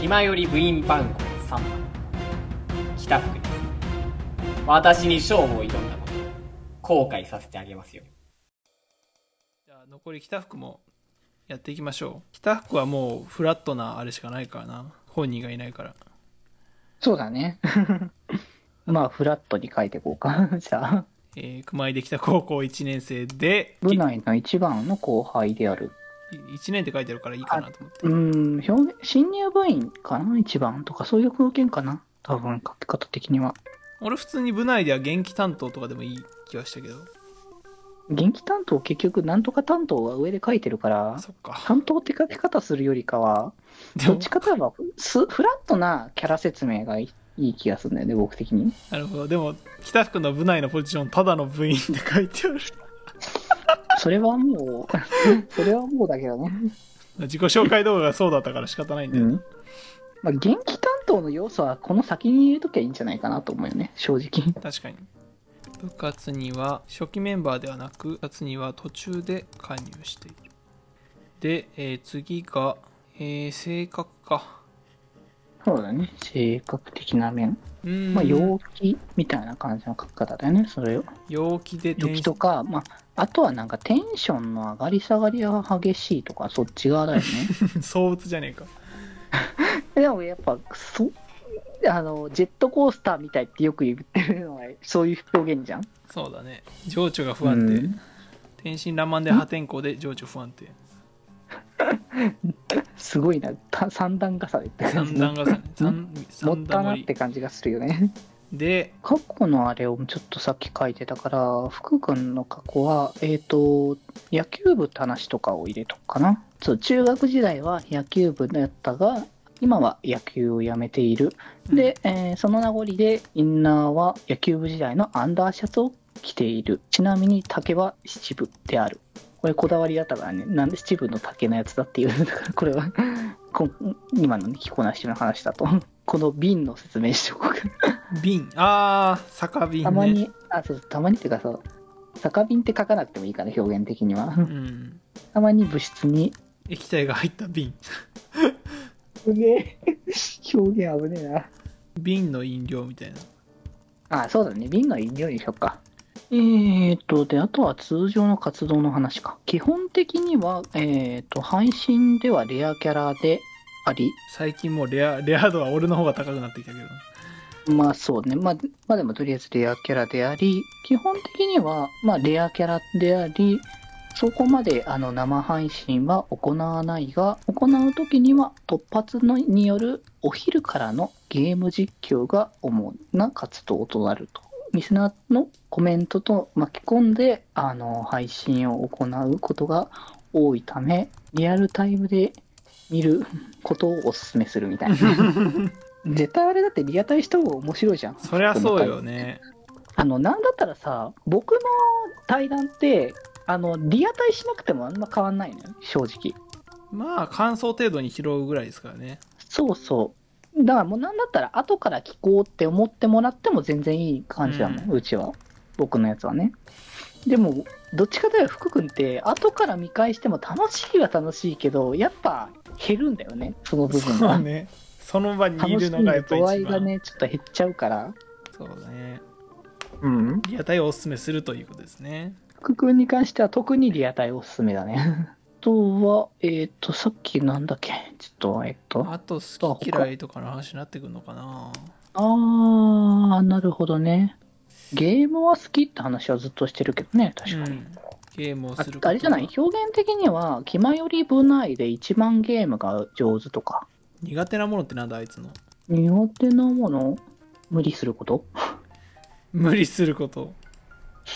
暇より部員番号3番北福に私に勝負を挑んだこと後悔させてあげますよ。じゃあ残り北福もやっていきましょう。北福はもうフラットなあれしかないからな。本人がいないから。そうだね。まあ、フラットに書いていこうか。じゃあ、えー、熊井できた高校1年生で部内の一番の後輩である。1年って書いてあるからいいかなと思って。うーん、表現、新入部員かな一番とか、そういう風景かな。多分、書き方的には。俺普通に部内では元気担当とかでもいい気はしたけど。元気担当結局、なんとか担当が上で書いてるから、そっか。担当って書き方するよりかは、どっちかといえば、すフラットなキャラ説明がいいいい気がするんだよね、僕的に。なるほど。でも北福の部内のポジションただの部員って書いてあるそれはもう、それはもうだけどね。自己紹介動画がそうだったから仕方ないんだよね、うん。まあ、元気担当の要素はこの先に入れときゃいいんじゃないかなと思うよね、正直。確かに部活には初期メンバーではなく部活には途中で加入しているで、えー次が、えー性格かそうだね、性格的な面。うーんまあ、陽気みたいな感じの書き方だよね、それを。陽気で陽気とか、まあ、あとはなんかテンションの上がり下がりが激しいとか、そっち側だよね。相物じゃねえか でもやっぱ、そ、あの、ジェットコースターみたいってよく言ってるのは、そういう表現じゃん。そうだね情緒が不安定、うん天真爛漫で破天荒で情緒不安定 すごいな、た三段重ねって感三じ。段重ね 三持っ三たなって感じがするよね。で過去のあれをちょっとさっき書いてたから、福君の過去は、えっ、と、野球部って話とかを入れとくかな。そう、中学時代は野球部だったが、今は野球をやめている。で、えーその名残で、インナーは野球部時代のアンダーシャツを着ている。ちなみに竹は七分である。これこだわりだったからね、なんで七分の竹のやつだっていう、だからこれは こん今のね、着こなしの話だと。この瓶の説明しておこうか。瓶あー酒瓶ねたまに、あ、そう、たまにっていうかそう、酒瓶って書かなくてもいいから、表現的には。うんたまに物質に、液体が入った瓶すげえ、表現危ねえな。瓶の飲料みたいなあ、そうだね、瓶の飲料にしよっか。えーと、で、あとは通常の活動の話か。基本的には、えーと、配信ではレアキャラであり、最近もうレアレア度は俺の方が高くなってきたけどまあそうね、まあ、まあでもとりあえずレアキャラであり、基本的には、まあレアキャラであり、そこまであの生配信は行わないが、行うときには突発のによるお昼からのゲーム実況が主な活動となると。リスナーのコメントと巻き込んで、あの、配信を行うことが多いため、リアルタイムで見ることをお勧めするみたいな。絶対あれだってリアタイした方が面白いじゃん。そりゃそうよねあの、なんだったらさ、僕の対談って、あの、リアタイしなくてもあんま変わんないのよ、正直。まあ感想程度に拾うぐらいですからねそうそう。だからもうなんだったら後から聞こうって思ってもらっても全然いい感じなの、ううちは。僕のやつはね。でも、どっちかというと福君って、後から見返しても楽しいは楽しいけど、やっぱ減るんだよね、その部分が。そうねその場にいるのがやっぱ度合いがね、ちょっと減っちゃうから。そうだねうん。リアタイをおすすめするということですね福君に関しては特にリアタイおすすめだね。あとは、えっ、と、さっきなんだっけ？ちょっと、えっ、と、ああと好き嫌いとかの話になってくるのかな？あー、なるほどね。ゲームは好きって話はずっとしてるけどね、確かに。うん。ゲームをあするあれじゃない？表現的には、気まより部内で一番ゲームが上手とか、苦手なものってなんだあいつの？苦手なもの？無理すること？無理すること。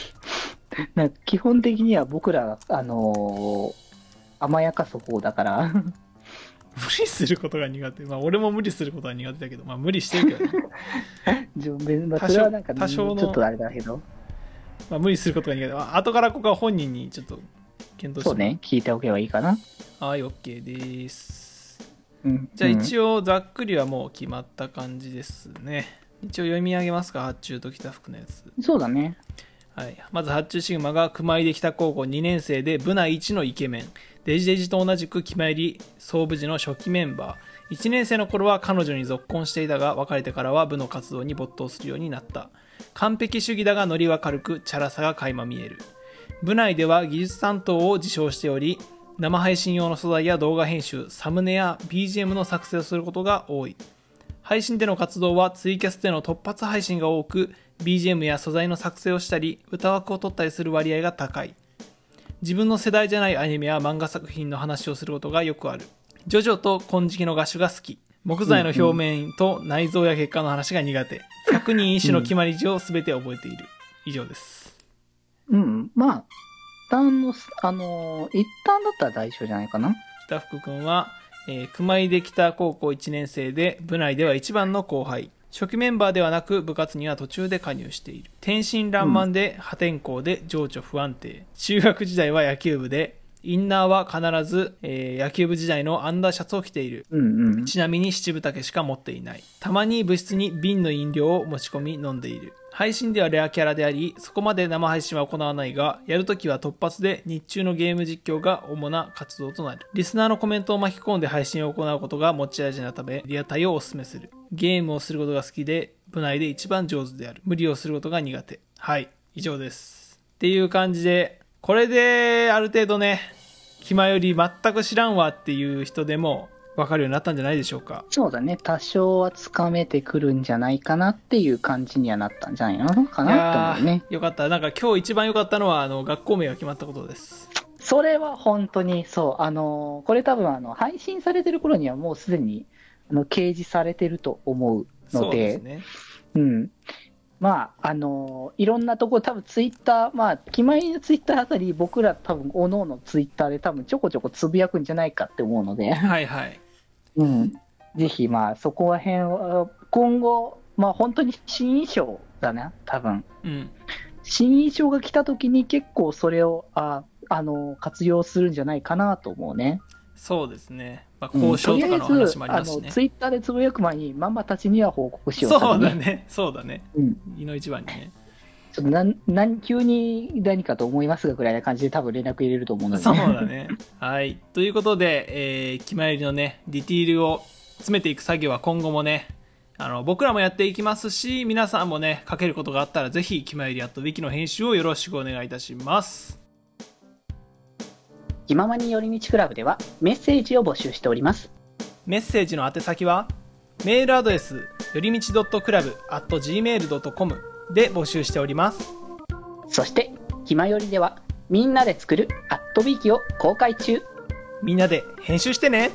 な基本的には僕ら、あのー甘やかす方だから、無理することが苦手。まあ俺も無理することは苦手だけど。まあ無理してるけどね。それはなんか、多少のちょっとあれだけど、まあ無理することが苦手。まあ後からここは本人にちょっと検討してそうね、聞いておけばいいかな。はい OK です。うん、じゃあ応、一応ざっくりはもう決まった感じですね。一応読み上げますか？発注と北福のやつ。そうだね。はい、まず発注シグマが熊入で北高校2年生で部内一のイケメンデジデジと同じく決まり総部時の初期メンバー1年生の頃は彼女に続婚していたが、別れてからは部の活動に没頭するようになった。完璧主義だがノリは軽く、チャラさが垣間見える。部内では技術担当を自称しており、生配信用の素材や動画編集、サムネや BGM の作成をすることが多い。配信での活動はツイキャスでの突発配信が多く、BGM や素材の作成をしたり、歌枠を取ったりする割合が高い。自分の世代じゃないアニメや漫画作品の話をすることがよくある。ジョジョと金色の画種が好き。木材の表面と内臓や血管の話が苦手。100人一首の決まり字を全て覚えている。以上です。うん。まあ、一旦の、あのー一旦だったら大丈夫じゃないかな。北福くんは、えー熊井で北高校1年生で、部内では一番の後輩。初期メンバーではなく、部活には途中で加入している。天真爛漫で、破天荒で、情緒不安定。中学時代は野球部で、インナーは必ず、えー野球部時代のアンダーシャツを着ている。うんうん。ちなみに七分丈しか持っていない。たまに部室に瓶の飲料を持ち込み飲んでいる。配信ではレアキャラであり、そこまで生配信は行わないが、やるときは突発で日中のゲーム実況が主な活動となる。リスナーのコメントを巻き込んで配信を行うことが持ち味なため、リアタイをお勧めする。ゲームをすることが好きで、部内で一番上手である。無理をすることが苦手。はい、以上です。っていう感じで、これである程度ね、気前より全く知らんわっていう人でも分かるようになったんじゃないでしょうか。そうだね。多少はつかめてくるんじゃないかなっていう感じにはなったんじゃないのかな？って思うね。よかった。なんか今日一番良かったのは、あの、学校名が決まったことです。それは本当にそう。あのーこれ多分あの、配信されてる頃にはもうすでに、あの、掲示されてると思うのそうでで、すね。うん。まあ、あのーいろんなところ、多分ツイッター、まあ、決まりのツイッターあたり、僕ら多分、おのおのツイッターで多分ちょこちょこつぶやくんじゃないかって思うので、はいはい。うん。ぜひ、まあ、そこら辺は、今後、まあ、本当に新衣装だな、多分。うん。新衣装が来た時に結構それを、あ、あの、活用するんじゃないかなと思うね。そうですね。まあ、うん交渉とかの話もありますしね。とりあえずあの、ツイッターでつぶやく前に、ママたちには報告しようそうだ。ね。そうだね。うん。胃の一番にね。ちょっとなん、なん、急に何かと思いますがぐらいな感じで多分連絡入れると思うので、そうだね。はい。ということで、えー、決まりのね、ディティールを詰めていく作業は今後もね、あの、僕らもやっていきますし、皆さんもね、書けることがあったら、ぜひ、決まりやっとウィキの編集をよろしくお願いいたします。気ままに寄り道クラブではメッセージを募集しております。メッセージの宛先は、メールアドレス、よりみち .club.gmail.com で募集しております。そして、気まよりではみんなで作るアットビーキを公開中。みんなで編集してね